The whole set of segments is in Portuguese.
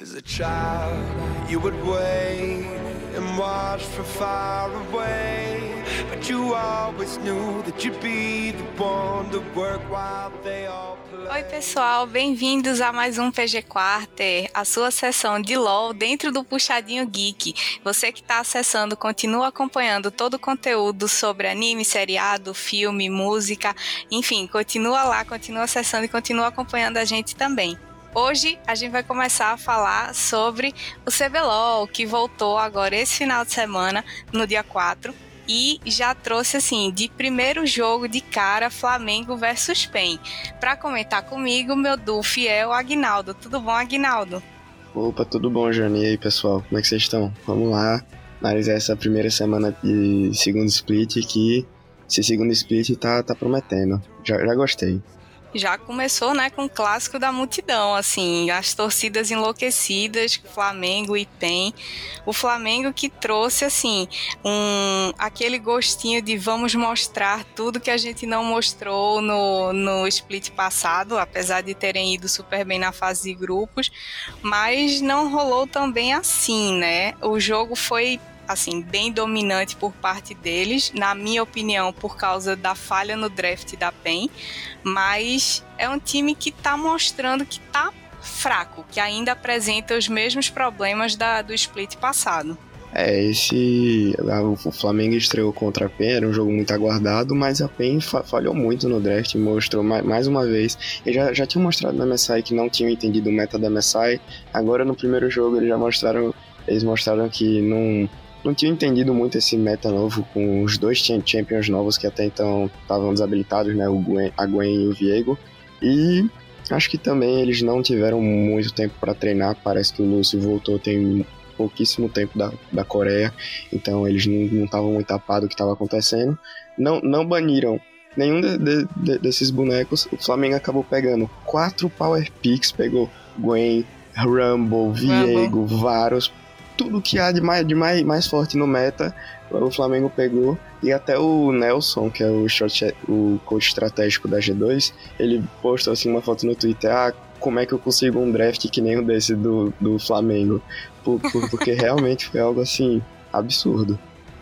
As a child, you would wait and watch from far away. But you always knew that you'd be the one to work while they all Oi, pessoal, bem-vindos a mais um PG Quarter, a sua sessão de LOL dentro do Puxadinho Geek. Você que está acessando, continua acompanhando todo o conteúdo sobre anime, seriado, filme, música, enfim, continua lá, continua acessando e continua acompanhando a gente também. Hoje a gente vai começar a falar sobre o CBLOL, que voltou agora esse final de semana, no dia 4, e já trouxe assim, de primeiro jogo de cara, Flamengo versus PEN. Para comentar comigo, meu duo fiel, Agnaldo. Tudo bom, Agnaldo? Opa, tudo bom, Jani? E aí, pessoal? Como é que vocês estão? Vamos lá analisar essa primeira semana de segundo split que esse segundo split tá, tá prometendo. Já, já gostei já começou, né, com o clássico da multidão, assim, as torcidas enlouquecidas, Flamengo e PEN. O Flamengo que trouxe, assim, um, aquele gostinho de vamos mostrar tudo que a gente não mostrou no, no split passado, apesar de terem ido super bem na fase de grupos, mas não rolou também assim, né? O jogo foi assim, bem dominante por parte deles, na minha opinião, por causa da falha no draft da PEN, mas é um time que está mostrando que está fraco, que ainda apresenta os mesmos problemas da, do split passado. É, esse. O Flamengo estreou contra a PEN, era um jogo muito aguardado, mas a PEN falhou muito no draft, mostrou mais, mais uma vez. Eles já, já tinham mostrado na MSI que não tinham entendido o meta da MSI, agora no primeiro jogo eles já mostraram. Eles mostraram que não, não tinha entendido muito esse meta novo com os dois champions novos que até então estavam desabilitados, né? O Gwen, a Gwen e o Viego. E acho que também eles não tiveram muito tempo para treinar. Parece que o Lúcio voltou tem pouquíssimo tempo da, da Coreia, então eles não estavam muito tapados do que estava acontecendo. Não, não baniram nenhum de, de, de, desses bonecos. O Flamengo acabou pegando quatro Power Picks, pegou Gwen, Rumble, Viego, Varus, tudo que há de mais, de mais, mais forte no meta, o Flamengo pegou. E até o Nelson, que é o, short, o coach estratégico da G2, ele postou assim uma foto no Twitter, ah, como é que eu consigo um draft que nem o desse do, do Flamengo? Por, por, porque realmente foi algo assim, absurdo.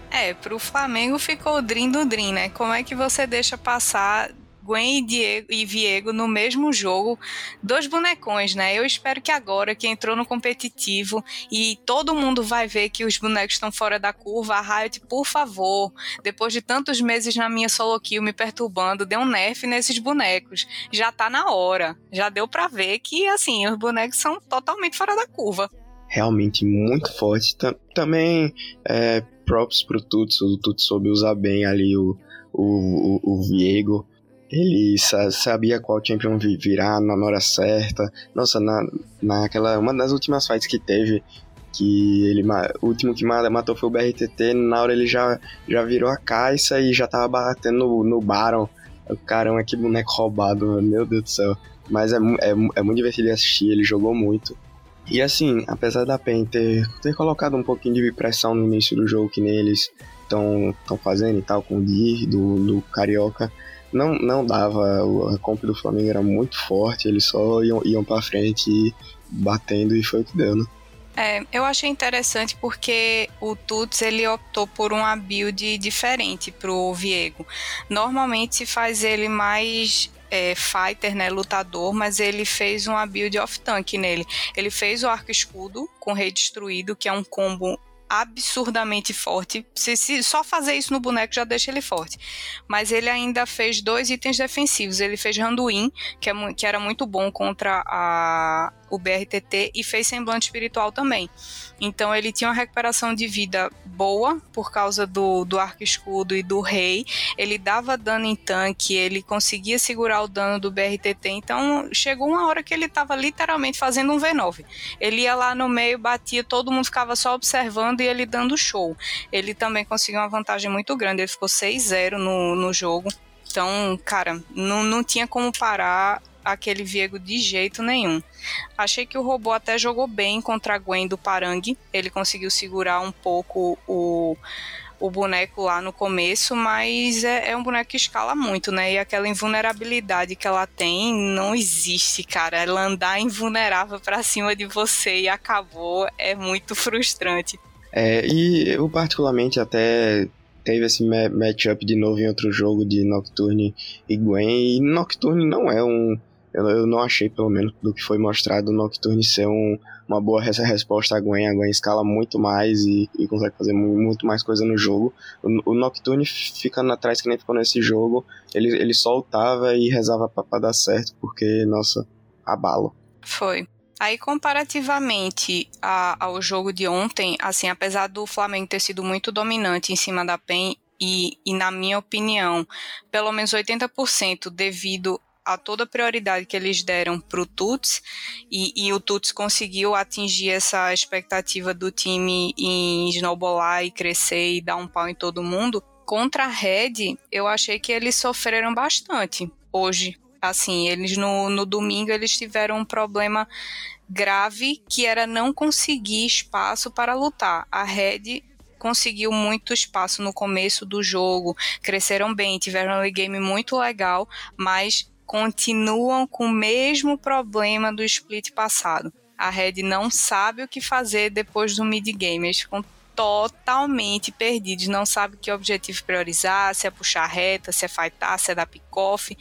É, pro Flamengo ficou o Dream do Dream, né? Como é que você deixa passar Gwen e, Diego, e Viego no mesmo jogo, dois bonecões, né? Eu espero que agora que entrou no competitivo e todo mundo vai ver que os bonecos estão fora da curva, a Riot, por favor, depois de tantos meses na minha solo kill me perturbando, dê um nerf nesses bonecos. Já tá na hora. Já deu para ver que, assim, os bonecos são totalmente fora da curva. Realmente muito forte. Também é, props pro Tuts, o Tuts soube usar bem ali o, o, o, o Viego ele sabia qual champion virar na hora certa. Nossa, na, naquela. Uma das últimas fights que teve, que ele. O último que matou foi o BRTT, na hora ele já, já virou a caixa e já tava batendo no, no Baron. Caramba, que boneco roubado, meu Deus do céu. Mas é, é, é muito divertido assistir, ele jogou muito. E assim, apesar da PEN ter, ter colocado um pouquinho de pressão no início do jogo, que nem eles estão fazendo e tal, com o Dir do, do Carioca, não, não dava. A comp do Flamengo era muito forte, eles só iam, iam pra frente batendo e foi o que deu, né? É, eu achei interessante porque o Tuts ele optou por uma build diferente pro Viego. Normalmente se faz ele mais é, fighter, né, lutador, mas ele fez uma build off tank nele. Ele fez o arco escudo com rei destruído, que é um combo absurdamente forte. Se, se, só fazer isso no boneco já deixa ele forte. Mas ele ainda fez dois itens defensivos. Ele fez Randuin, que, é, que era muito bom contra a, o BRTT e fez semblante espiritual também. Então ele tinha uma recuperação de vida boa por causa do, do arco escudo e do rei. Ele dava dano em tanque, ele conseguia segurar o dano do BRTT. Então chegou uma hora que ele estava literalmente fazendo um V9. Ele ia lá no meio, batia, todo mundo ficava só observando e ele dando show. Ele também conseguiu uma vantagem muito grande. Ele ficou 6-0 no, no jogo. Então, cara, não, não tinha como parar aquele Viego de jeito nenhum. Achei que o robô até jogou bem contra a Gwen do Parangue. Ele conseguiu segurar um pouco o, o boneco lá no começo, mas é, é, um boneco que escala muito, né? E aquela invulnerabilidade que ela tem não existe, cara. Ela andar invulnerável para cima de você e acabou é muito frustrante. É, e eu particularmente até teve esse matchup de novo em outro jogo de Nocturne e Gwen, e Nocturne não é um eu, eu não achei, pelo menos, do que foi mostrado, o Nocturne ser um, uma boa resposta a Gwen. A Gwen escala muito mais e, e consegue fazer muito mais coisa no jogo. O, o Nocturne ficando atrás, que nem ficou nesse jogo, ele, ele soltava e rezava pra, pra dar certo, porque, nossa, abalo. Foi. Aí, comparativamente a, ao jogo de ontem, assim, apesar do Flamengo ter sido muito dominante em cima da PEN, e, e na minha opinião, pelo menos 80% devido a toda a prioridade que eles deram para o Tuts e, e, o Tuts conseguiu atingir essa expectativa do time em snowballar e crescer e dar um pau em todo mundo. Contra a Red, eu achei que eles sofreram bastante hoje. Assim, eles no, no domingo eles tiveram um problema grave que era não conseguir espaço para lutar. A Red conseguiu muito espaço no começo do jogo, cresceram bem, tiveram um game muito legal, mas continuam com o mesmo problema do split passado. A Red não sabe o que fazer depois do mid-game. Eles ficam totalmente perdidos, não sabe que objetivo priorizar, se é puxar reta, se é fightar, se é dar pick-off.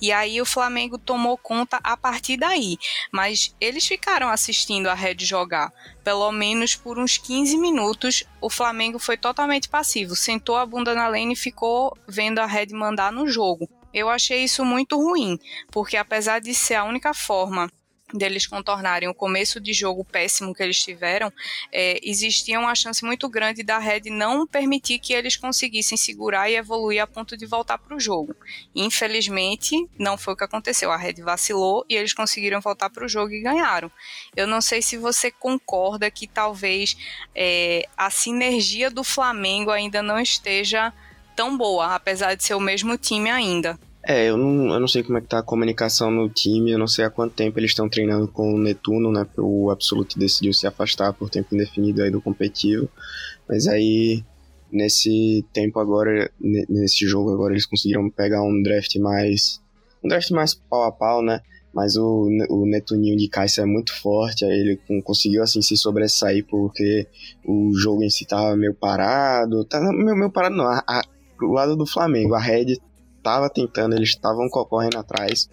E aí o Flamengo tomou conta a partir daí. Mas eles ficaram assistindo a Red jogar. Pelo menos por uns 15 minutos, o Flamengo foi totalmente passivo. Sentou a bunda na lane e ficou vendo a Red mandar no jogo. Eu achei isso muito ruim, porque apesar de ser a única forma deles contornarem o começo de jogo péssimo que eles tiveram, é, existia uma chance muito grande da Red não permitir que eles conseguissem segurar e evoluir a ponto de voltar para o jogo. Infelizmente, não foi o que aconteceu. A Red vacilou e eles conseguiram voltar para o jogo e ganharam. Eu não sei se você concorda que talvez é, a sinergia do Flamengo ainda não esteja tão boa, apesar de ser o mesmo time ainda. É, eu não, eu não sei como é que tá a comunicação no time, eu não sei há quanto tempo eles estão treinando com o Netuno, né? O Absolute decidiu se afastar por tempo indefinido aí do competitivo. Mas aí, nesse tempo agora, nesse jogo agora, eles conseguiram pegar um draft mais. Um draft mais pau a pau, né? Mas o, o Netuninho de Caixa é muito forte, ele conseguiu assim se sobressair porque o jogo em si tava meio parado. Tá, meio, meio parado não, a, a, pro lado do Flamengo, a Red tava tentando, eles estavam correndo atrás,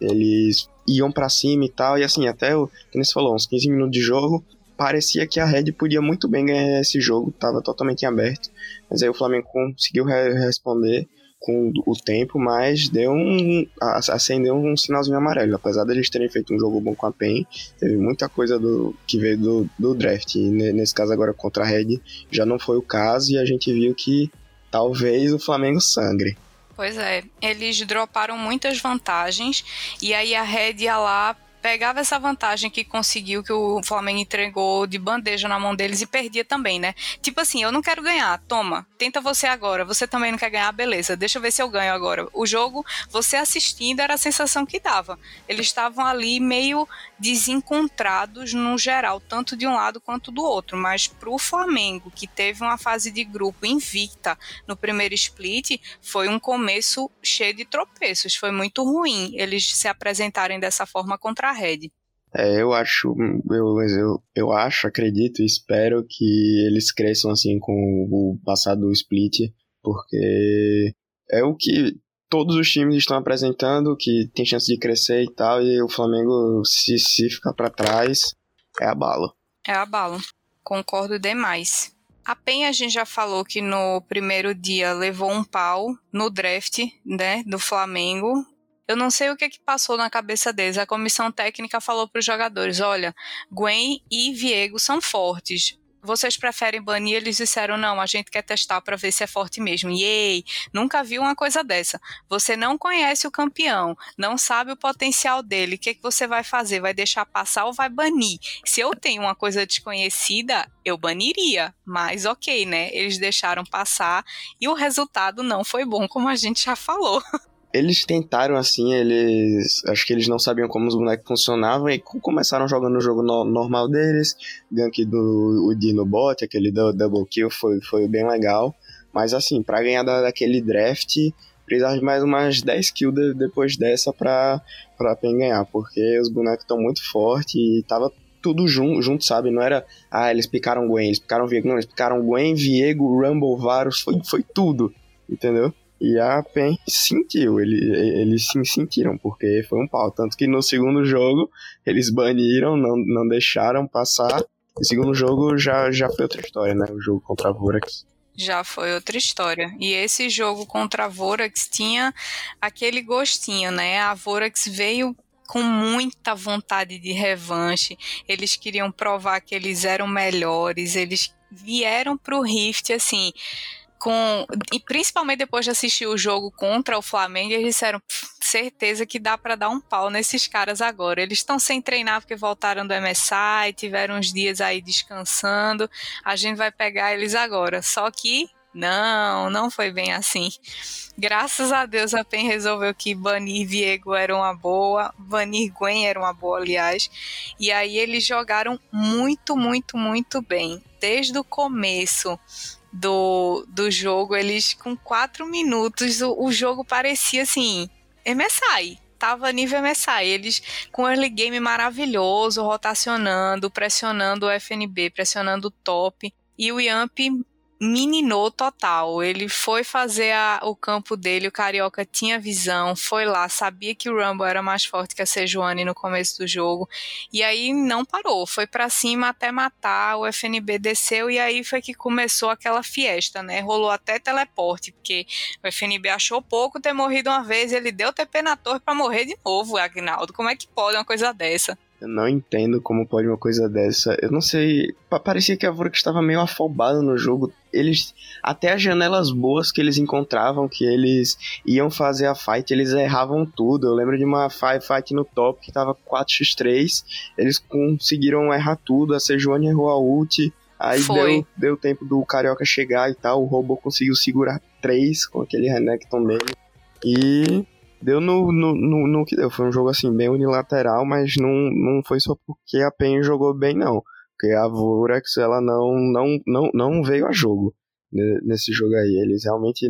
eles iam para cima e tal, e assim, até o que você falou, uns 15 minutos de jogo, parecia que a Red podia muito bem ganhar esse jogo, tava totalmente aberto, mas aí o Flamengo conseguiu re responder com o tempo, mas deu um acendeu um sinalzinho amarelo, apesar deles terem feito um jogo bom com a PEN, teve muita coisa do que veio do, do draft, e nesse caso agora contra a Red já não foi o caso, e a gente viu que talvez o Flamengo sangre. Pois é, eles droparam muitas vantagens e aí a Red lá pegava essa vantagem que conseguiu, que o Flamengo entregou de bandeja na mão deles e perdia também, né? Tipo assim, eu não quero ganhar, toma, tenta você agora. Você também não quer ganhar, beleza, deixa eu ver se eu ganho agora. O jogo, você assistindo, era a sensação que dava. Eles estavam ali meio desencontrados no geral, tanto de um lado quanto do outro. Mas pro Flamengo, que teve uma fase de grupo invicta no primeiro split, foi um começo cheio de tropeços. Foi muito ruim eles se apresentarem dessa forma contra a Red. É, eu acho, eu, eu, eu acho, acredito e espero que eles cresçam assim com o passado do split, porque é o que todos os times estão apresentando, que tem chance de crescer e tal, e o Flamengo, se, se ficar para trás, é abalo. É abalo, concordo demais. A Penha a gente já falou que no primeiro dia levou um pau no draft, né, do Flamengo, eu não sei o que, que passou na cabeça deles. A comissão técnica falou para os jogadores: olha, Gwen e Viego são fortes. Vocês preferem banir? Eles disseram: não, a gente quer testar para ver se é forte mesmo. Yay! Nunca vi uma coisa dessa. Você não conhece o campeão, não sabe o potencial dele. O que, que você vai fazer? Vai deixar passar ou vai banir? Se eu tenho uma coisa desconhecida, eu baniria. Mas ok, né? Eles deixaram passar e o resultado não foi bom, como a gente já falou. eles tentaram assim, eles. Acho que eles não sabiam como os bonecos funcionavam e começaram jogando o jogo no, normal deles. Gank do o Dino Bot, aquele do Double Kill, foi, foi bem legal. Mas assim, para ganhar da, daquele draft, precisava de mais umas 10 kills de, depois dessa pra, pra PEN ganhar, porque os bonecos estão muito fortes e tava tudo junto, junto, sabe? Não era, ah, eles picaram Gwen, eles picaram Viego, não, eles picaram Gwen, Viego, Rumble, Varus, foi, foi tudo, entendeu? E a PEN sentiu, ele, eles sim sentiram, porque foi um pau. Tanto que no segundo jogo eles baniram, não, não deixaram passar. O segundo jogo já, já foi outra história, né? O jogo contra a Vorax. Já foi outra história. E esse jogo contra a Vorax tinha aquele gostinho, né? A Vorax veio com muita vontade de revanche. Eles queriam provar que eles eram melhores. Eles vieram pro Rift assim com e principalmente depois de assistir o jogo contra o Flamengo, eles disseram certeza que dá para dar um pau nesses caras agora. Eles estão sem treinar porque voltaram do MSI, tiveram uns dias aí descansando. A gente vai pegar eles agora. Só que não, não foi bem assim. Graças a Deus a PEN resolveu que banir Viego era uma boa, banir Gwen era uma boa, aliás. E aí eles jogaram muito, muito, muito bem. Desde o começo do, do jogo, eles com quatro minutos, o, o jogo parecia assim, MSI, tava nível MSI. Eles com early game maravilhoso, rotacionando, pressionando o FNB, pressionando o top. E o Yamp mininou total. Ele foi fazer a, o campo dele, o Carioca tinha visão, foi lá, sabia que o Rumble era mais forte que a Sejuani no começo do jogo, e aí não parou, foi para cima até matar, o FNB desceu e aí foi que começou aquela fiesta, né? Rolou até teleporte, porque o FNB achou pouco ter morrido uma vez, ele deu TP na torre para morrer de novo, Agnaldo. Como é que pode uma coisa dessa? Eu não entendo como pode uma coisa dessa. Eu não sei. Parecia que a Vorax estava meio afobada no jogo. Eles. Até as janelas boas que eles encontravam, que eles iam fazer a fight, eles erravam tudo. Eu lembro de uma fight no top que tava 4x3. Eles conseguiram errar tudo. A Sejuani errou a ult. Aí deu, deu tempo do Carioca chegar e tal. O robô conseguiu segurar 3 com aquele Renekton dele. E deu no, no, no, no, que deu. Foi um jogo assim, bem unilateral, mas não, não foi só porque a PEN jogou bem, não. Porque a Vorax, ela não, não, não, não veio a jogo nesse jogo aí. Eles realmente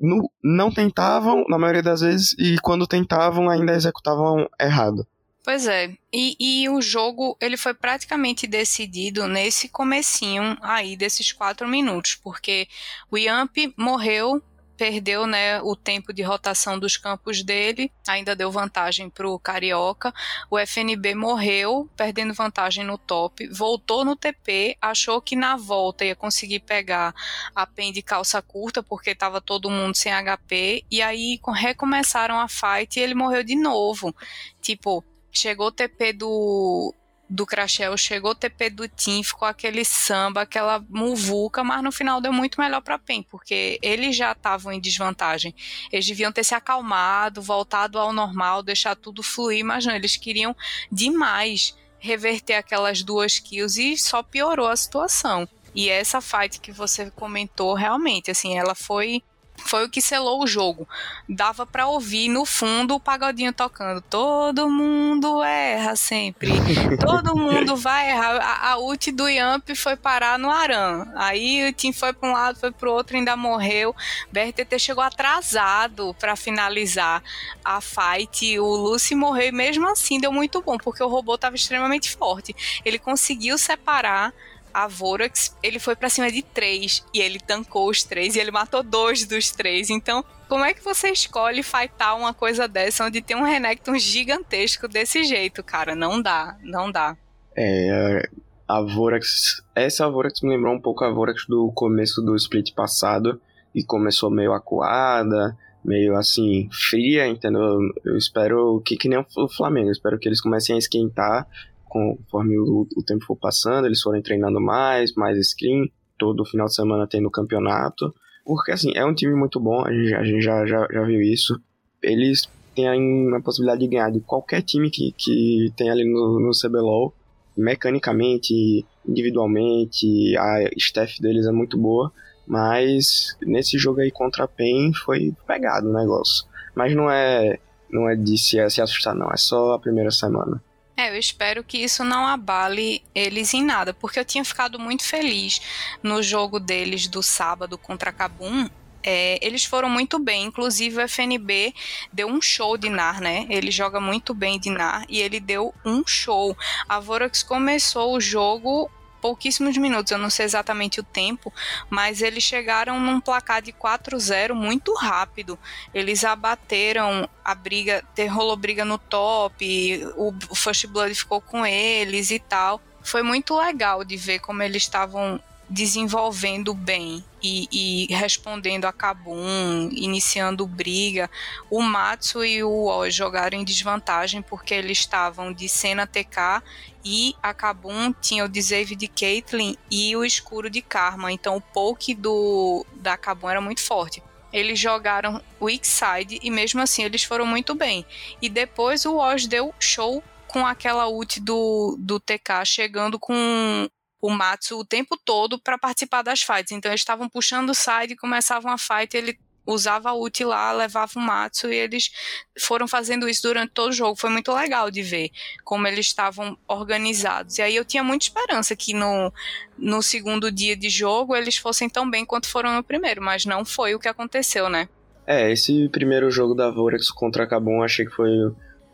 não, não tentavam, na maioria das vezes, e quando tentavam, ainda executavam errado. Pois é, e, e o jogo ele foi praticamente decidido nesse comecinho aí desses quatro minutos, porque o Yamp morreu perdeu né, o tempo de rotação dos campos dele, ainda deu vantagem para o Carioca. O FNB morreu, perdendo vantagem no top, voltou no TP, achou que na volta ia conseguir pegar a PEN de calça curta, porque estava todo mundo sem HP, e aí recomeçaram a fight e ele morreu de novo. Tipo, chegou o TP do, do Crashel chegou o TP do Tim, ficou aquele samba, aquela muvuca, mas no final deu muito melhor para PEN, porque eles já estavam em desvantagem. Eles deviam ter se acalmado, voltado ao normal, deixar tudo fluir, mas não, eles queriam demais reverter aquelas duas kills e só piorou a situação. E essa fight que você comentou, realmente, assim, ela foi foi o que selou o jogo. Dava para ouvir no fundo o pagodinho tocando. Todo mundo erra sempre. Todo mundo vai errar. A, a ult do Yamp foi parar no Aran. Aí o Tim foi para um lado, foi para o outro, ainda morreu. BRTT chegou atrasado para finalizar a fight. O Lucy morreu e mesmo assim deu muito bom, porque o robô estava extremamente forte. Ele conseguiu separar a Vorax, ele foi para cima de três e ele tancou os três e ele matou dois dos três. Então, como é que você escolhe fightar uma coisa dessa onde tem um Renekton gigantesco desse jeito, cara? Não dá, não dá. É, a Vorax, essa Vorax me lembrou um pouco a Vorax do começo do split passado e começou meio acuada, meio assim, fria, entendeu? Eu espero que, que nem o Flamengo, eu espero que eles comecem a esquentar conforme o, o tempo for passando, eles forem treinando mais, mais screen, todo final de semana tem no campeonato. Porque, assim, é um time muito bom, a gente, a gente já, já, já viu isso. Eles têm a possibilidade de ganhar de qualquer time que, que tem ali no, no CBLOL, mecanicamente, individualmente, a staff deles é muito boa, mas nesse jogo aí contra a PEN foi pegado o negócio. mas não é não é de se, se assustar, não. É só a primeira semana. É, eu espero que isso não abale eles em nada, porque eu tinha ficado muito feliz no jogo deles do sábado contra Cabum. É, eles foram muito bem, inclusive o FNB deu um show de NAR, né? Ele joga muito bem de NAR e ele deu um show. A Vorax começou o jogo pouquíssimos minutos, eu não sei exatamente o tempo, mas eles chegaram num placar de 4-0 muito rápido. Eles abateram a briga, rolou briga no top, o, o First Blood ficou com eles e tal. Foi muito legal de ver como eles estavam desenvolvendo bem e, e, respondendo a Kabum, iniciando briga. O Matsu e o Oz jogaram em desvantagem porque eles estavam de cena TK e a Kabum tinha o Desave de Caitlyn e o escuro de Karma. Então o poke do, da Kabum era muito forte eles jogaram weak side e mesmo assim eles foram muito bem. E depois o Oz deu show com aquela ult do, do TK chegando com o Matsu o tempo todo para participar das fights. Então eles estavam puxando o side, começavam a fight, ele usava a ult lá, levava o Matsu e eles foram fazendo isso durante todo o jogo. Foi muito legal de ver como eles estavam organizados. E aí eu tinha muita esperança que no, no segundo dia de jogo eles fossem tão bem quanto foram no primeiro, mas não foi o que aconteceu, né? É, esse primeiro jogo da Vorax contra a Kabum achei que foi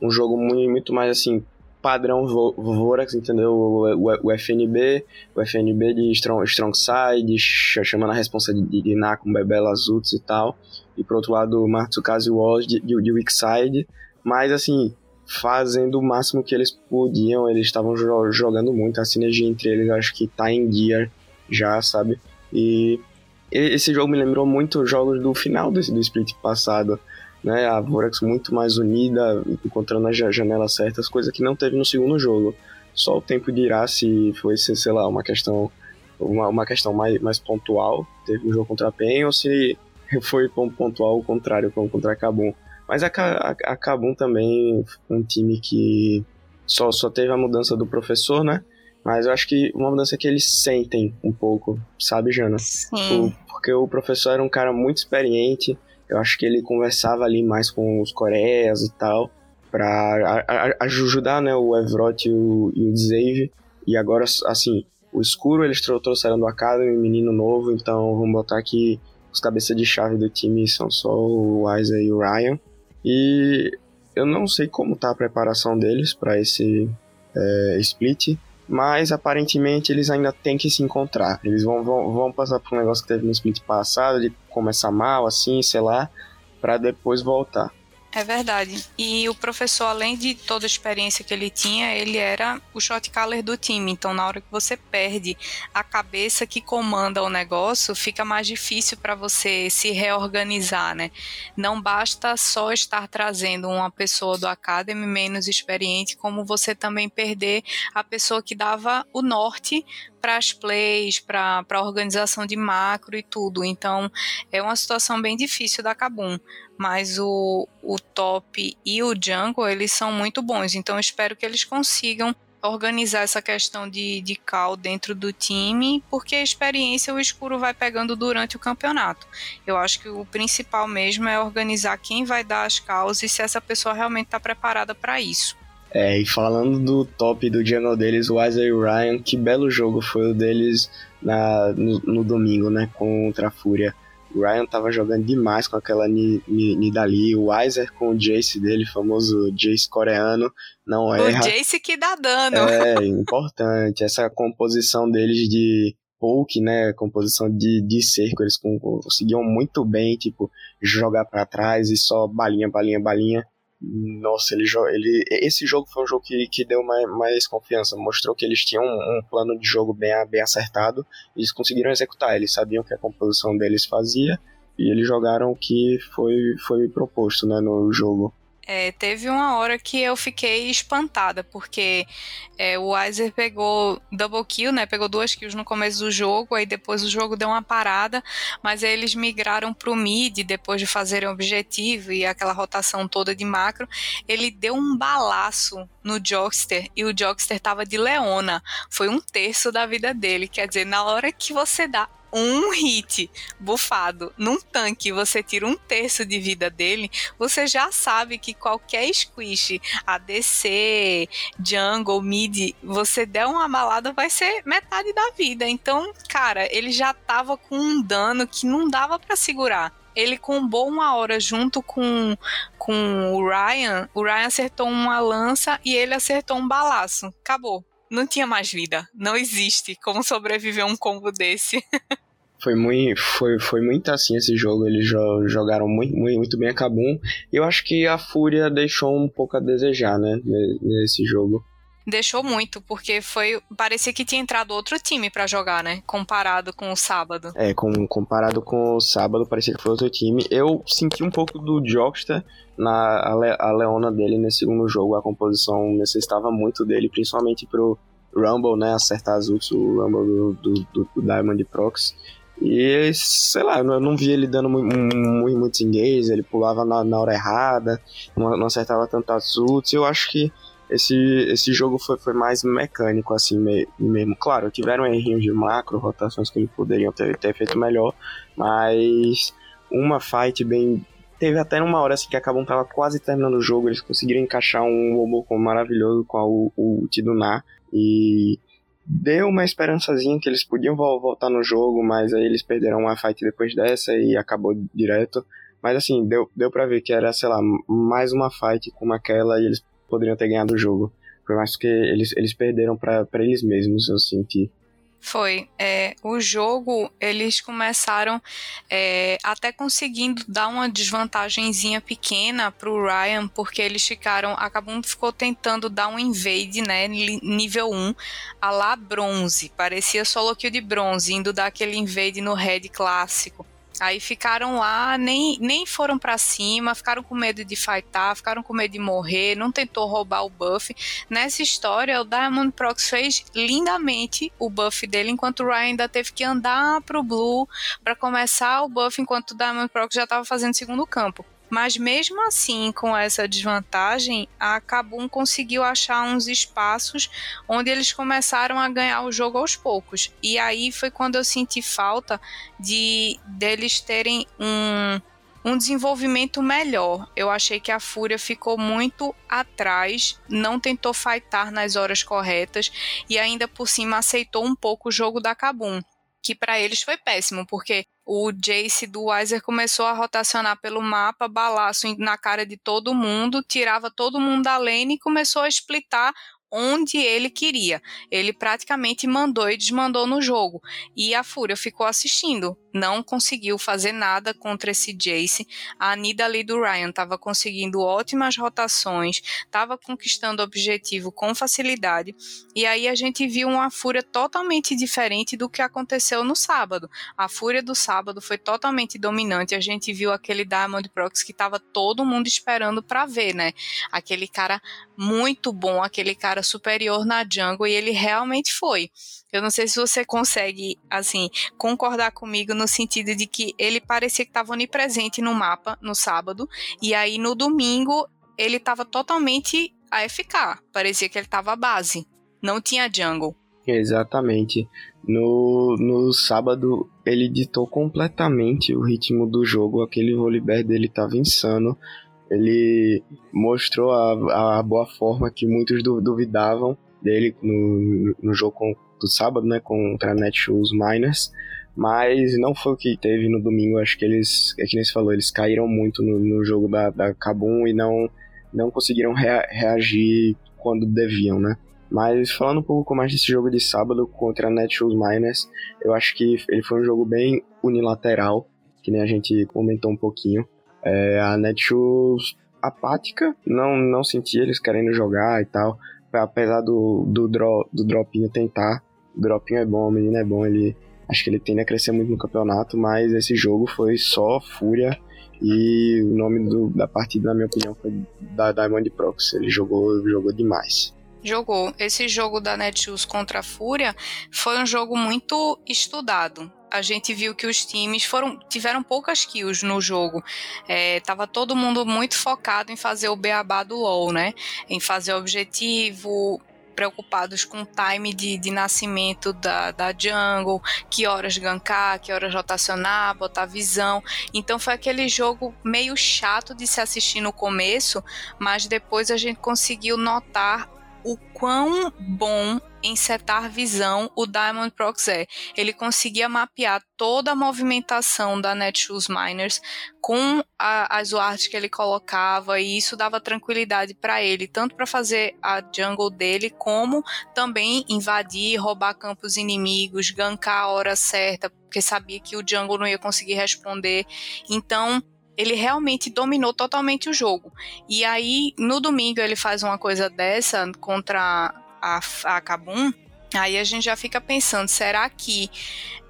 um jogo muito, muito mais assim padrão Vorax, entendeu? O, o, o, FNB, o FNB de Strong, strong Side, chamando a responsa de, de, de com Bebela Azuts e tal. E pro outro lado, Matsukaze Walls de, de, de Weak Side. Mas assim, fazendo o máximo que eles podiam, eles estavam jo jogando muito. A sinergia entre eles acho que tá em gear já, sabe? E esse jogo me lembrou muito jogos do final do, do split passado né? A Vorax muito mais unida, encontrando as janelas certas, coisa que não teve no segundo jogo. Só o tempo dirá se foi, sei lá, uma questão uma, uma questão mais, mais pontual, teve um jogo contra a PEN, ou se foi pontual o contrário, como contra a Kabum. Mas a, a, a Kabum também um time que só, só teve a mudança do professor, né? Mas eu acho que uma mudança que eles sentem um pouco, sabe, Jana? Sim. O, porque o professor era um cara muito experiente, eu acho que ele conversava ali mais com os coreias e tal, para ajudar né, o Evrot e o, e o Zave. E agora, assim, o escuro eles trouxeram do Academy, menino novo, então vamos botar aqui os cabeças de chave do time são só o Isa e o Ryan. E eu não sei como tá a preparação deles para esse é, split, mas aparentemente eles ainda têm que se encontrar. Eles vão, vão, vão passar por um negócio que teve no split passado, de começar mal, assim, sei lá, para depois voltar. É verdade. E o professor, além de toda a experiência que ele tinha, ele era o shot caller do time. Então, na hora que você perde a cabeça que comanda o negócio, fica mais difícil para você se reorganizar, né? Não basta só estar trazendo uma pessoa do Academy menos experiente, como você também perder a pessoa que dava o norte para as plays, para a organização de macro e tudo. Então, é uma situação bem difícil da Kabum. Mas o, o top e o jungle, eles são muito bons. Então, espero que eles consigam organizar essa questão de, de cal dentro do time, porque a experiência o escuro vai pegando durante o campeonato. Eu acho que o principal mesmo é organizar quem vai dar as causas e se essa pessoa realmente está preparada para isso. É, e falando do top do jungle deles, o Isaiah e o Ryan, que belo jogo foi o deles na, no, no domingo, né, contra a Fúria. Ryan tava jogando demais com aquela Nidali, o Weiser com o Jace dele, famoso Jace coreano, não erra. O Jace que dá dano. É, importante. Essa composição deles de poke, né, composição de, de cerco, eles conseguiam muito bem, tipo, jogar para trás e só balinha, balinha, balinha. Nossa, ele, ele, esse jogo foi um jogo que, que deu mais, mais confiança, mostrou que eles tinham um, um plano de jogo bem, bem acertado eles conseguiram executar. Eles sabiam que a composição deles fazia e eles jogaram o que foi, foi proposto né, no jogo. É, teve uma hora que eu fiquei espantada, porque é, o Weiser pegou double kill, né? Pegou duas kills no começo do jogo, aí depois o jogo deu uma parada, mas aí eles migraram pro mid depois de fazerem objetivo e aquela rotação toda de macro. Ele deu um balaço no Jogster e o Jogster tava de Leona. Foi um terço da vida dele. Quer dizer, na hora que você dá um hit bufado num tanque, você tira um terço de vida dele, você já sabe que qualquer squish, ADC, jungle, mid, você der uma balada vai ser metade da vida. Então, cara, ele já tava com um dano que não dava para segurar ele combou uma hora junto com, com o Ryan. O Ryan acertou uma lança e ele acertou um balaço. Acabou. Não tinha mais vida. Não existe como sobreviver a um combo desse. foi muito, foi, foi muito assim esse jogo. Eles jogaram muito, muito, muito bem a Kabum. Eu acho que a Fúria deixou um pouco a desejar, né? Nesse jogo. Deixou muito, porque foi. Parecia que tinha entrado outro time para jogar, né? Comparado com o sábado. É, com, comparado com o sábado, parecia que foi outro time. Eu senti um pouco do Jokster na a, Le, a Leona dele nesse segundo jogo. A composição necessitava muito dele, principalmente pro Rumble, né? Acertar as ults, o Rumble do, do, do, do Diamond Prox. E, sei lá, eu não vi ele dando muito, muito, muitos engage, ele pulava na, na hora errada, não, não acertava tantas ults. Eu acho que esse, esse jogo foi, foi mais mecânico, assim mesmo. Claro, tiveram errinhos de macro, rotações que eles poderiam ter, ter feito melhor, mas uma fight bem. Teve até uma hora assim que acabam tava quase terminando o jogo, eles conseguiram encaixar um Robocop maravilhoso com o, o Tiduná e deu uma esperançazinha que eles podiam voltar no jogo, mas aí eles perderam uma fight depois dessa e acabou direto. Mas assim, deu, deu pra ver que era, sei lá, mais uma fight como aquela e eles poderiam ter ganhado o jogo. Por mais que eles, eles perderam para eles mesmos, eu senti. Foi. É, o jogo, eles começaram é, até conseguindo dar uma desvantagenzinha pequena pro Ryan, porque eles ficaram. Acabou ficou tentando dar um invade, né? Nível 1, a lá bronze. Parecia solo kill de bronze, indo dar aquele invade no red clássico. Aí ficaram lá, nem, nem foram para cima, ficaram com medo de fightar, ficaram com medo de morrer, não tentou roubar o buff. Nessa história, o Diamond Prox fez lindamente o buff dele, enquanto o Ryan ainda teve que andar pro Blue para começar o buff, enquanto o Diamond Prox já estava fazendo segundo campo. Mas mesmo assim, com essa desvantagem, a Kabum conseguiu achar uns espaços onde eles começaram a ganhar o jogo aos poucos. E aí foi quando eu senti falta de deles terem um um desenvolvimento melhor. Eu achei que a Fúria ficou muito atrás, não tentou fightar nas horas corretas e ainda por cima aceitou um pouco o jogo da Kabum que para eles foi péssimo, porque o Jace do Weiser começou a rotacionar pelo mapa, balaço na cara de todo mundo, tirava todo mundo da lane e começou a splitar onde ele queria. Ele praticamente mandou e desmandou no jogo. E a Fúria ficou assistindo. Não conseguiu fazer nada contra esse Jace. A ali do Ryan estava conseguindo ótimas rotações, estava conquistando o objetivo com facilidade. E aí a gente viu uma Fúria totalmente diferente do que aconteceu no sábado. A Fúria do sábado foi totalmente dominante. A gente viu aquele Diamond Prox que estava todo mundo esperando para ver, né? Aquele cara muito bom, aquele cara superior na jungle e ele realmente foi. Eu não sei se você consegue, assim, concordar comigo no sentido de que ele parecia que estava onipresente no mapa no sábado e aí no domingo ele estava totalmente AFK. Parecia que ele estava base. Não tinha jungle. Exatamente. No, no sábado, ele ditou completamente o ritmo do jogo. Aquele Volibear dele estava insano ele mostrou a, a boa forma que muitos duvidavam dele no, no jogo com, do sábado, né, contra a Netshoes Miners, mas não foi o que teve no domingo, acho que eles, é que nem falou, eles caíram muito no, no jogo da, da Kabum e não, não conseguiram rea, reagir quando deviam, né. Mas falando um pouco mais desse jogo de sábado contra a Netshoes Miners, eu acho que ele foi um jogo bem unilateral, que nem a gente comentou um pouquinho. É, a Netshoes apática, não, não sentia eles querendo jogar e tal. Apesar do, do, dro, do Dropinho tentar. O Dropinho é bom, o menino é bom, ele. Acho que ele tende a crescer muito no campeonato, mas esse jogo foi só fúria. E o nome do, da partida, na minha opinião, foi da Diamond Prox. Ele jogou, jogou demais. Jogou. Esse jogo da Netshoes contra a Fúria foi um jogo muito estudado a gente viu que os times foram tiveram poucas kills no jogo. É, tava todo mundo muito focado em fazer o beabá do LoL, né? Em fazer objetivo, preocupados com o time de, de nascimento da, da jungle, que horas gankar, que horas rotacionar, botar visão. Então foi aquele jogo meio chato de se assistir no começo, mas depois a gente conseguiu notar o quão bom em setar visão o Diamond Prox é. Ele conseguia mapear toda a movimentação da Netshoes Miners com a, as wards que ele colocava e isso dava tranquilidade para ele, tanto para fazer a jungle dele, como também invadir, roubar campos inimigos, gankar a hora certa, porque sabia que o jungle não ia conseguir responder. Então, ele realmente dominou totalmente o jogo. E aí, no domingo, ele faz uma coisa dessa contra a, a Kabum. Aí a gente já fica pensando, será que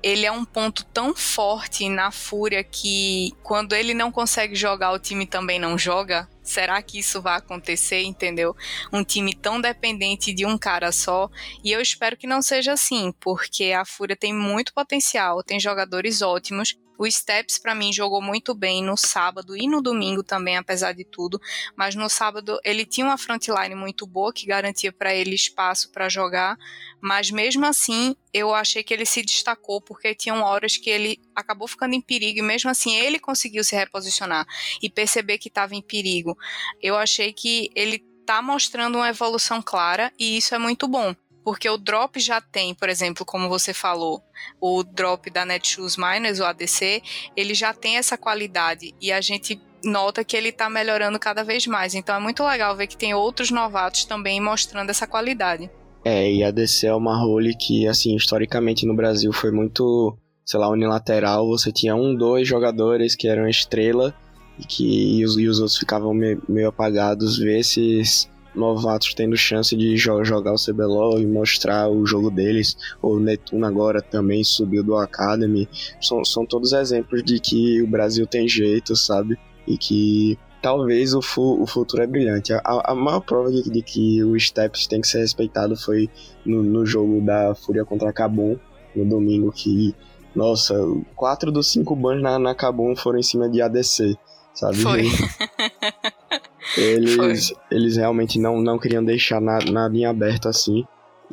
ele é um ponto tão forte na Fúria que quando ele não consegue jogar, o time também não joga? Será que isso vai acontecer, entendeu? Um time tão dependente de um cara só. E eu espero que não seja assim, porque a Fúria tem muito potencial, tem jogadores ótimos o Steps, para mim, jogou muito bem no sábado e no domingo também, apesar de tudo. Mas no sábado ele tinha uma frontline muito boa que garantia para ele espaço para jogar. Mas mesmo assim, eu achei que ele se destacou porque tinham horas que ele acabou ficando em perigo e mesmo assim ele conseguiu se reposicionar e perceber que estava em perigo. Eu achei que ele está mostrando uma evolução clara e isso é muito bom. Porque o drop já tem, por exemplo, como você falou, o drop da Netshoes Miners, o ADC, ele já tem essa qualidade e a gente nota que ele está melhorando cada vez mais. Então é muito legal ver que tem outros novatos também mostrando essa qualidade. É, e a ADC é uma role que, assim, historicamente no Brasil foi muito, sei lá, unilateral. Você tinha um, dois jogadores que eram estrela e que e os, e os outros ficavam meio, meio apagados. Ver esses novatos tendo chance de jo jogar o CBLOL e mostrar o jogo deles. O Netuno agora também subiu do Academy. São, são todos exemplos de que o Brasil tem jeito, sabe? E que talvez o, fu o futuro é brilhante. A, a maior prova de, de, que o Steps tem que ser respeitado foi no, no jogo da Fúria contra a Cabum, no domingo, que, nossa, quatro dos cinco bans na, na Cabum foram em cima de ADC, sabe? Foi. Eles, eles realmente não, não queriam deixar na, nada em aberto assim.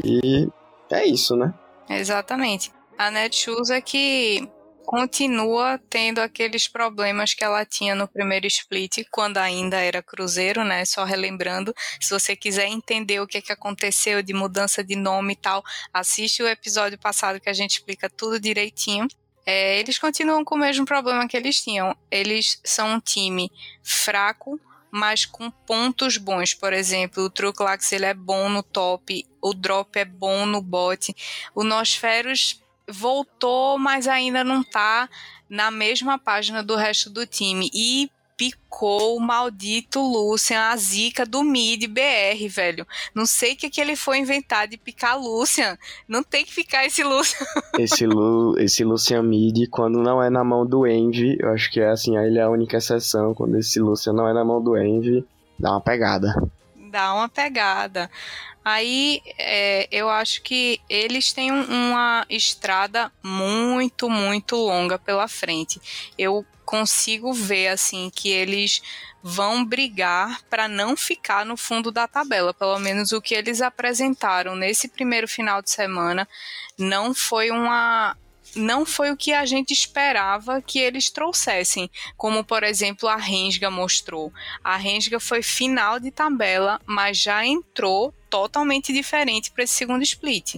E é isso, né? Exatamente. A Netshoes é que continua tendo aqueles problemas que ela tinha no primeiro split, quando ainda era Cruzeiro, né? Só relembrando, se você quiser entender o que, que aconteceu de mudança de nome e tal, assiste o episódio passado que a gente explica tudo direitinho. É, eles continuam com o mesmo problema que eles tinham. Eles são um time fraco, mas com pontos bons. Por exemplo, o Truclax ele é bom no top, o Drop é bom no bot. O Nosferos voltou, mas ainda não tá na mesma página do resto do time. E picou o maldito Lucian, a zica do mid BR, velho. Não sei o que, que ele foi inventar de picar Lucian. Não tem que ficar esse Lucian. esse, Lu, esse Lucian mid, quando não é na mão do Envy, eu acho que é assim, ele é a única exceção. Quando esse Lucian não é na mão do Envy, dá uma pegada. Dá uma pegada. Aí é, eu acho que eles têm uma estrada muito, muito longa pela frente. Eu consigo ver assim que eles vão brigar para não ficar no fundo da tabela. Pelo menos o que eles apresentaram nesse primeiro final de semana não foi uma não foi o que a gente esperava que eles trouxessem, como por exemplo a Rensga mostrou. A Rensga foi final de tabela, mas já entrou totalmente diferente para esse segundo split.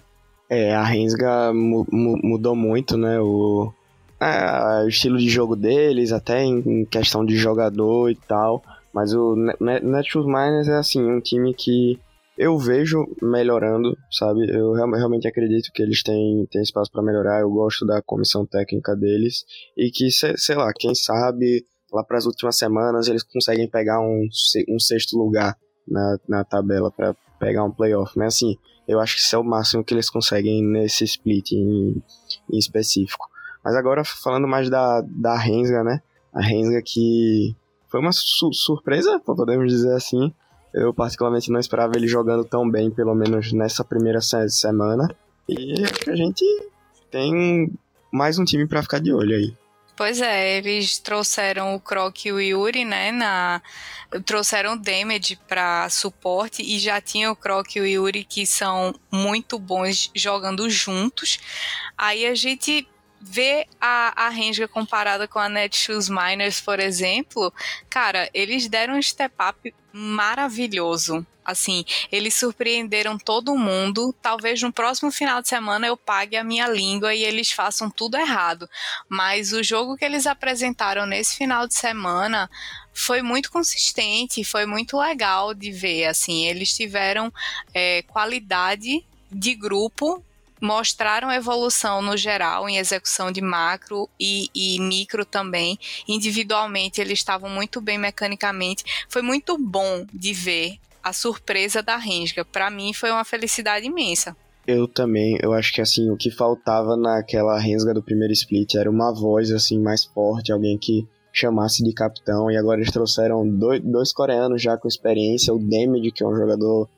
É, a Rensga mu mudou muito, né? O, é, o estilo de jogo deles, até em questão de jogador e tal. Mas o Netshoes Miners é assim, um time que eu vejo melhorando, sabe? Eu realmente acredito que eles têm, têm espaço para melhorar. Eu gosto da comissão técnica deles e que, sei lá, quem sabe lá para as últimas semanas eles conseguem pegar um, um sexto lugar na, na tabela para pegar um playoff. Mas assim, eu acho que isso é o máximo que eles conseguem nesse split em, em específico. Mas agora falando mais da, da Rensga, né? A Rensga que foi uma su surpresa, podemos dizer assim. Eu particularmente não esperava ele jogando tão bem, pelo menos nessa primeira se semana. E a gente tem mais um time para ficar de olho aí. Pois é, eles trouxeram o Croc e o Yuri, né, na trouxeram o Damage para suporte e já tinha o Croc e o Yuri que são muito bons jogando juntos. Aí a gente vê a, a Renga comparada com a Netshoes Miners, por exemplo, cara, eles deram um step up maravilhoso. Assim, eles surpreenderam todo mundo. Talvez no próximo final de semana eu pague a minha língua e eles façam tudo errado. Mas o jogo que eles apresentaram nesse final de semana foi muito consistente, foi muito legal de ver. Assim, eles tiveram é, qualidade de grupo mostraram evolução no geral em execução de macro e, e, micro também. Individualmente eles estavam muito bem mecanicamente. Foi muito bom de ver a surpresa da Rensga. Para mim foi uma felicidade imensa. Eu também, eu acho que assim, o que faltava naquela Rensga do primeiro split era uma voz assim mais forte, alguém que chamasse de capitão, e agora eles trouxeram dois, dois coreanos já com experiência, o Damage, que é um jogador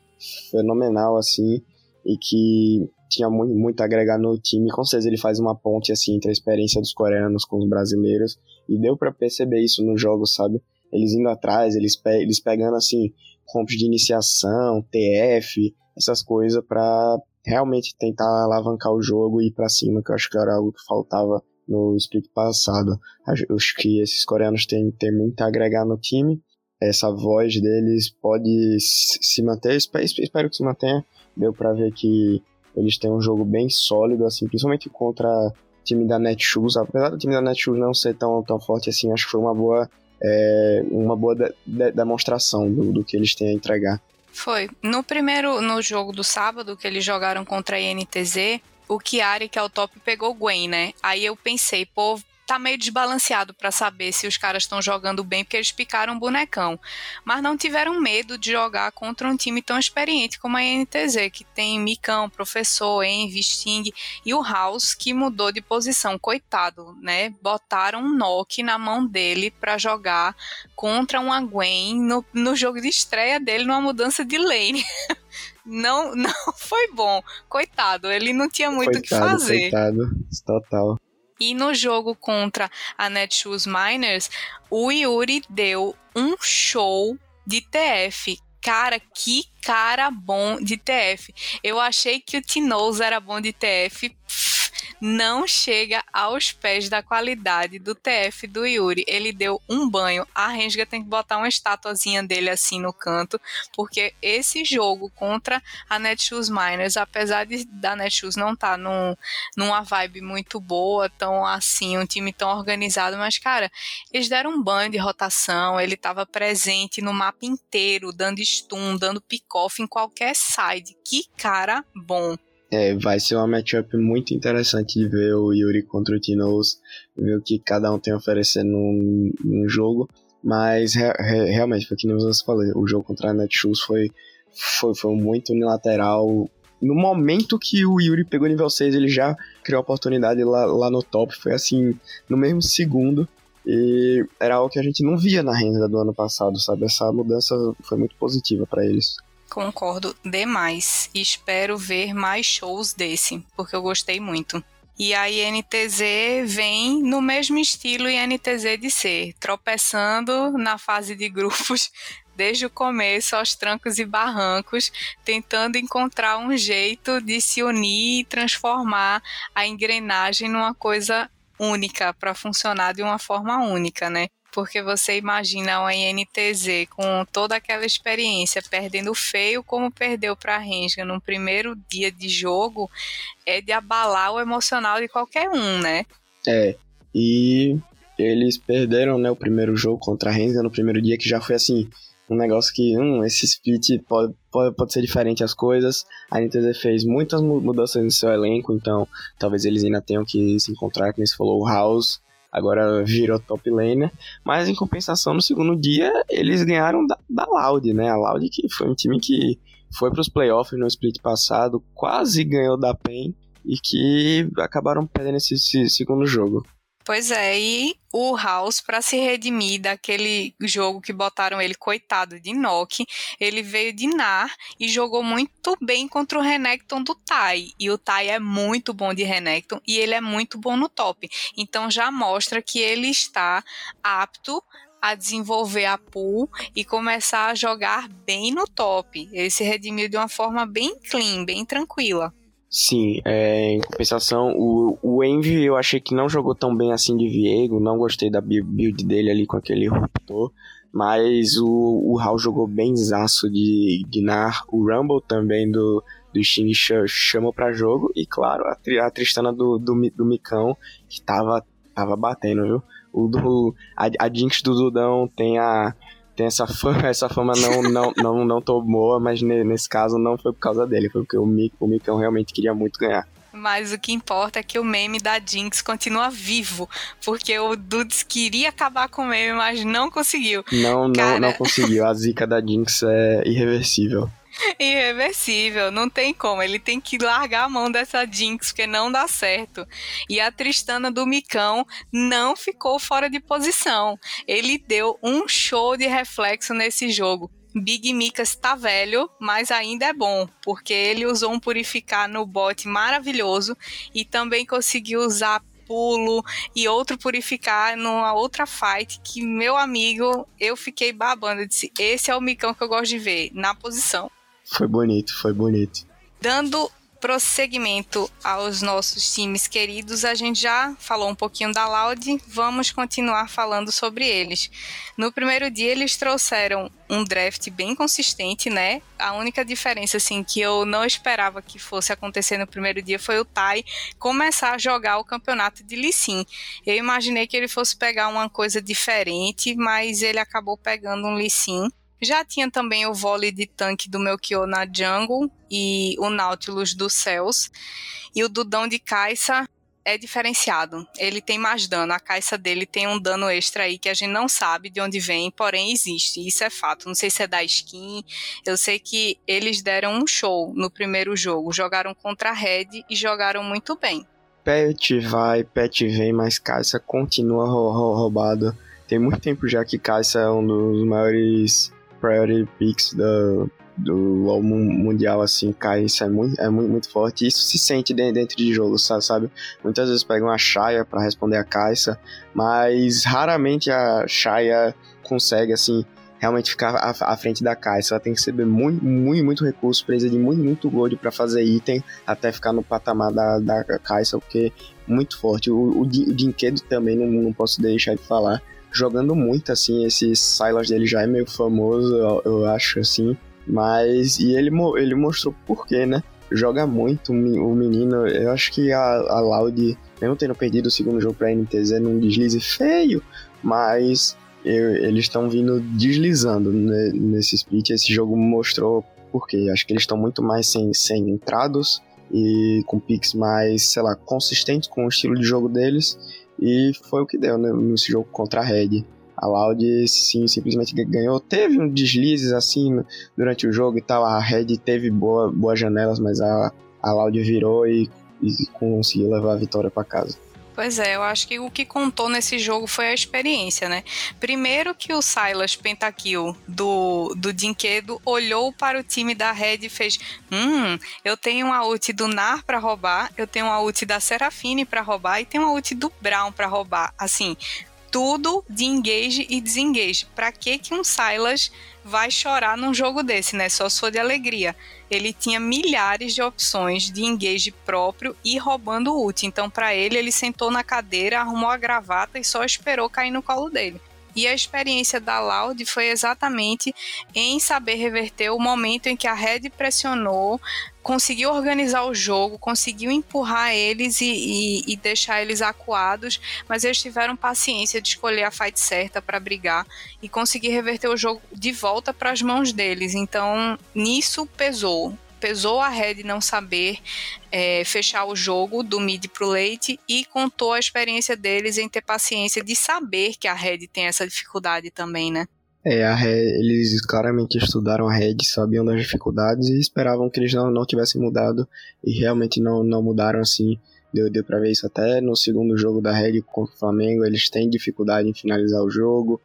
fenomenal assim, e que tinha muito, muito a agregar no time, com certeza ele faz uma ponte assim entre a experiência dos coreanos com os brasileiros, e deu para perceber isso no jogo, sabe? Eles indo atrás, eles, pe eles pegando assim comps de iniciação, TF, essas coisas para realmente tentar alavancar o jogo e ir para cima, que eu acho que era algo que faltava no split passado. Acho que esses coreanos têm, têm muito a agregar no time. Essa voz deles pode se manter, espero que se mantenha. Deu para ver que eles têm um jogo bem sólido, assim, principalmente contra o time da Netshoes. Apesar do time da Netshoes não ser tão, tão forte assim, acho que foi uma boa é, uma boa de, de, demonstração do, do que eles têm a entregar. Foi. No primeiro, no jogo do sábado, que eles jogaram contra a INTZ, o Chiari, que é o top, pegou o Gwen, né? Aí eu pensei, pô, tá meio desbalanceado para saber se os caras estão jogando bem, porque eles picaram um bonecão. Mas não tiveram medo de jogar contra um time tão experiente como a NTZ, que tem Micão, Professor, Envy, Sting e o House, que mudou de posição. Coitado, né? Botaram um Nock na mão dele para jogar contra uma Gwen no, no jogo de estreia dele, numa mudança de lane. não, não foi bom. Coitado, ele não tinha muito o que fazer. Coitado, total. E no jogo contra a Netshoes Miners, o Yuri deu um show de TF. Cara, que cara bom de TF. Eu achei que o Tinoz era bom de TF não chega aos pés da qualidade do TF do Yuri. Ele deu um banho. A Renga tem que botar uma estatuazinha dele assim no canto, porque esse jogo contra a Netshoes Miners, apesar de da Netshoes não estar tá num, numa vibe muito boa, tão assim, um time tão organizado, mas cara, eles deram um banho de rotação, ele estava presente no mapa inteiro, dando stun, dando pick-off em qualquer side. Que cara bom! É, vai ser uma matchup muito interessante de ver o Yuri contra o Tinoz, ver o que cada um tem a oferecer num, num jogo. Mas re, re, realmente, foi que nem você falou, o jogo contra a Netshoes foi, foi, foi muito unilateral. No momento que o Yuri pegou nível 6, ele já criou a oportunidade lá, lá no top. Foi assim, no mesmo segundo. E era algo que a gente não via na renda do ano passado, sabe? Essa mudança foi muito positiva para eles. Concordo demais. Espero ver mais shows desse, porque eu gostei muito. E a INTZ vem no mesmo estilo INTZ de ser, tropeçando na fase de grupos desde o começo aos trancos e barrancos, tentando encontrar um jeito de se unir e transformar a engrenagem numa coisa única para funcionar de uma forma única, né? Porque você imagina uma INTZ com toda aquela experiência, perdendo feio como perdeu para a Renga no primeiro dia de jogo, é de abalar o emocional de qualquer um, né? É, e eles perderam né, o primeiro jogo contra a Renga no primeiro dia, que já foi assim, um negócio que, hum, esse split pode, pode, pode ser diferente as coisas. A NTZ fez muitas mudanças no seu elenco, então talvez eles ainda tenham que se encontrar, como você falou, o House agora virou top laner, mas em compensação no segundo dia eles ganharam da, da Loud, né? A Loud que foi um time que foi para os playoffs no split passado, quase ganhou da PEN e que acabaram perdendo esse, esse segundo jogo. Pois é, e o House, para se redimir daquele jogo que botaram ele, coitado, de Nock, ele veio de Nar e jogou muito bem contra o Renekton do Tai. E o Tai é muito bom de Renekton e ele é muito bom no top. Então já mostra que ele está apto a desenvolver a pool e começar a jogar bem no top. Ele se redimiu de uma forma bem clean, bem tranquila. Sim, é, em compensação, o, o Envy eu achei que não jogou tão bem assim de Viego, não gostei da build dele ali com aquele Ruptor, mas o, o Hal jogou bem zaço de Gnar, o Rumble também do, do Steam chamou pra jogo, e claro, a, a Tristana do, do, do Micão, que tava, tava batendo, viu? O do, a, a Jinx do Dudão tem a tem essa fama, essa fama não, não, não, não boa, mas nesse caso não foi por causa dele, foi porque o, Mick, o Micão realmente queria muito ganhar. Mas o que importa é que o meme da Jinx continua vivo, porque o Dudes queria acabar com o meme, mas não conseguiu. Não, não, Cara... não conseguiu. A zica da Jinx é irreversível. Irreversível, não tem como. Ele tem que largar a mão dessa Jinx, porque não dá certo. E a Tristana do Micão não ficou fora de posição. Ele deu um show de reflexo nesse jogo. Big Mika está velho, mas ainda é bom, porque ele usou um purificar no bot maravilhoso e também conseguiu usar pulo e outro purificar numa outra fight que meu amigo, eu fiquei babando, eu disse, esse é o micão que eu gosto de ver na posição. Foi bonito, foi bonito. Dando prosseguimento aos nossos times queridos, a gente já falou um pouquinho da Loud, vamos continuar falando sobre eles. No primeiro dia eles trouxeram um draft bem consistente, né? A única diferença assim que eu não esperava que fosse acontecer no primeiro dia foi o Tai começar a jogar o campeonato de Lee Sin. Eu imaginei que ele fosse pegar uma coisa diferente, mas ele acabou pegando um Lee Sin já tinha também o vôlei de tanque do Melchior na Jungle e o Nautilus do Céus. E o Dudão de Caixa é diferenciado. Ele tem mais dano. A caixa dele tem um dano extra aí que a gente não sabe de onde vem, porém existe. Isso é fato. Não sei se é da skin. Eu sei que eles deram um show no primeiro jogo. Jogaram contra a Red e jogaram muito bem. Pet vai, pet vem, mas Caixa continua roubado. Tem muito tempo já que Caixa é um dos maiores priority picks do, do LoL mundial, assim, cai, isso é muito, é muito, muito forte. Isso se sente dentro de jogo, sabe? Muitas vezes pegam a Shaya para responder a Caixa, mas raramente a Shaya consegue, assim, realmente ficar à, frente da Caixa. Ela tem que receber muito, muito, muito recurso, precisa de muito, muito gold para fazer item, até ficar no patamar da, da Caixa, porque é muito forte. O, o, o Dinquedo também, não, não posso deixar de falar jogando muito, assim, esse Silas dele já é meio famoso, eu, eu acho, assim, mas, e ele, ele mostrou por quê, né? Joga muito o menino, eu acho que a, a Loud, mesmo tendo perdido o segundo jogo pra NTZ num deslize feio, mas eu, eles estão vindo deslizando né, nesse split, esse jogo mostrou por quê. Acho que eles estão muito mais sem, sem entrados e com picks mais, sei lá, consistentes com o estilo de jogo deles e foi o que deu né, nesse jogo contra a Red. A Loud sim, simplesmente ganhou. Teve um deslizes assim durante o jogo e tal. A Red teve boa, boas janelas, mas a, a Loud virou e, e conseguiu levar a vitória para casa. Pois é, eu acho que o que contou nesse jogo foi a experiência, né? Primeiro que o Silas Pentakill do, do Dinquedo olhou para o time da Red e fez: Hum, eu tenho uma ult do Nar para roubar, eu tenho uma ult da Serafine para roubar e tenho uma ult do Brown para roubar. Assim, tudo de engage e desengage. Para que que um Silas vai chorar num jogo desse, né? Só for de alegria. Ele tinha milhares de opções de engage próprio e roubando ult. Então, para ele, ele sentou na cadeira, arrumou a gravata e só esperou cair no colo dele. E a experiência da Loud foi exatamente em saber reverter o momento em que a Red pressionou, conseguiu organizar o jogo, conseguiu empurrar eles e, e, e, deixar eles acuados, mas eles tiveram paciência de escolher a fight certa para brigar e conseguir reverter o jogo de volta para as mãos deles. Então, nisso pesou pesou a Red não saber é, fechar o jogo do mid pro late e contou a experiência deles em ter paciência de saber que a Red tem essa dificuldade também, né? É, a Red, eles claramente estudaram a Red, sabiam das dificuldades e esperavam que eles não, não tivessem mudado e realmente não, não mudaram assim. Deu, deu pra ver isso até no segundo jogo da Red contra o Flamengo. Eles têm dificuldade em finalizar o jogo,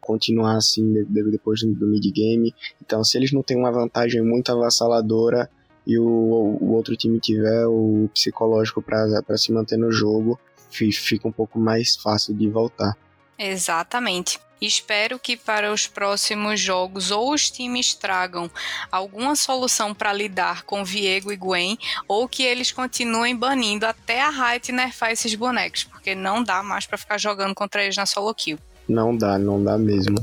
continuar assim depois do mid-game. Então, se eles não têm uma vantagem muito avassaladora e o, o outro time tiver o psicológico para se manter no jogo, fica um pouco mais fácil de voltar. Exatamente. Espero que para os próximos jogos ou os times tragam alguma solução para lidar com Viego e Gwen, ou que eles continuem banindo até a Riot nerfar esses bonecos, porque não dá mais para ficar jogando contra eles na solo kill. Não dá, não dá mesmo.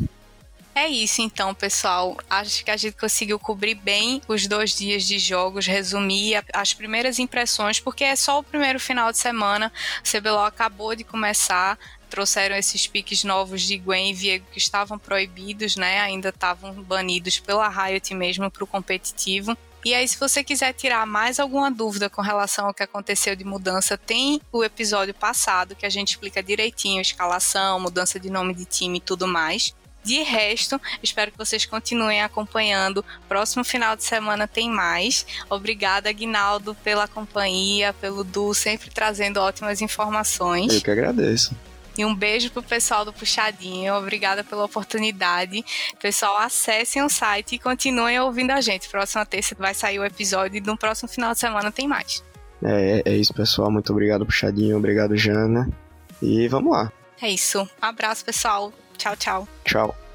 É isso então, pessoal. Acho que a gente conseguiu cobrir bem os dois dias de jogos, resumir as primeiras impressões, porque é só o primeiro final de semana. O CBLOL acabou de começar, trouxeram esses piques novos de Gwen e Viego que estavam proibidos, né? Ainda estavam banidos pela Riot mesmo para o competitivo. E aí, se você quiser tirar mais alguma dúvida com relação ao que aconteceu de mudança, tem o episódio passado que a gente explica direitinho escalação, mudança de nome de time e tudo mais. De resto, espero que vocês continuem acompanhando. Próximo final de semana tem mais. Obrigada, Aguinaldo, pela companhia, pelo Du, sempre trazendo ótimas informações. Eu que agradeço. E um beijo pro pessoal do Puxadinho. Obrigada pela oportunidade. Pessoal, acessem o site e continuem ouvindo a gente. Próxima terça vai sair o episódio e no próximo final de semana tem mais. É, é isso, pessoal. Muito obrigado, Puxadinho. Obrigado, Jana. E vamos lá. É isso. Um abraço, pessoal. Tchau, tchau. Tchau.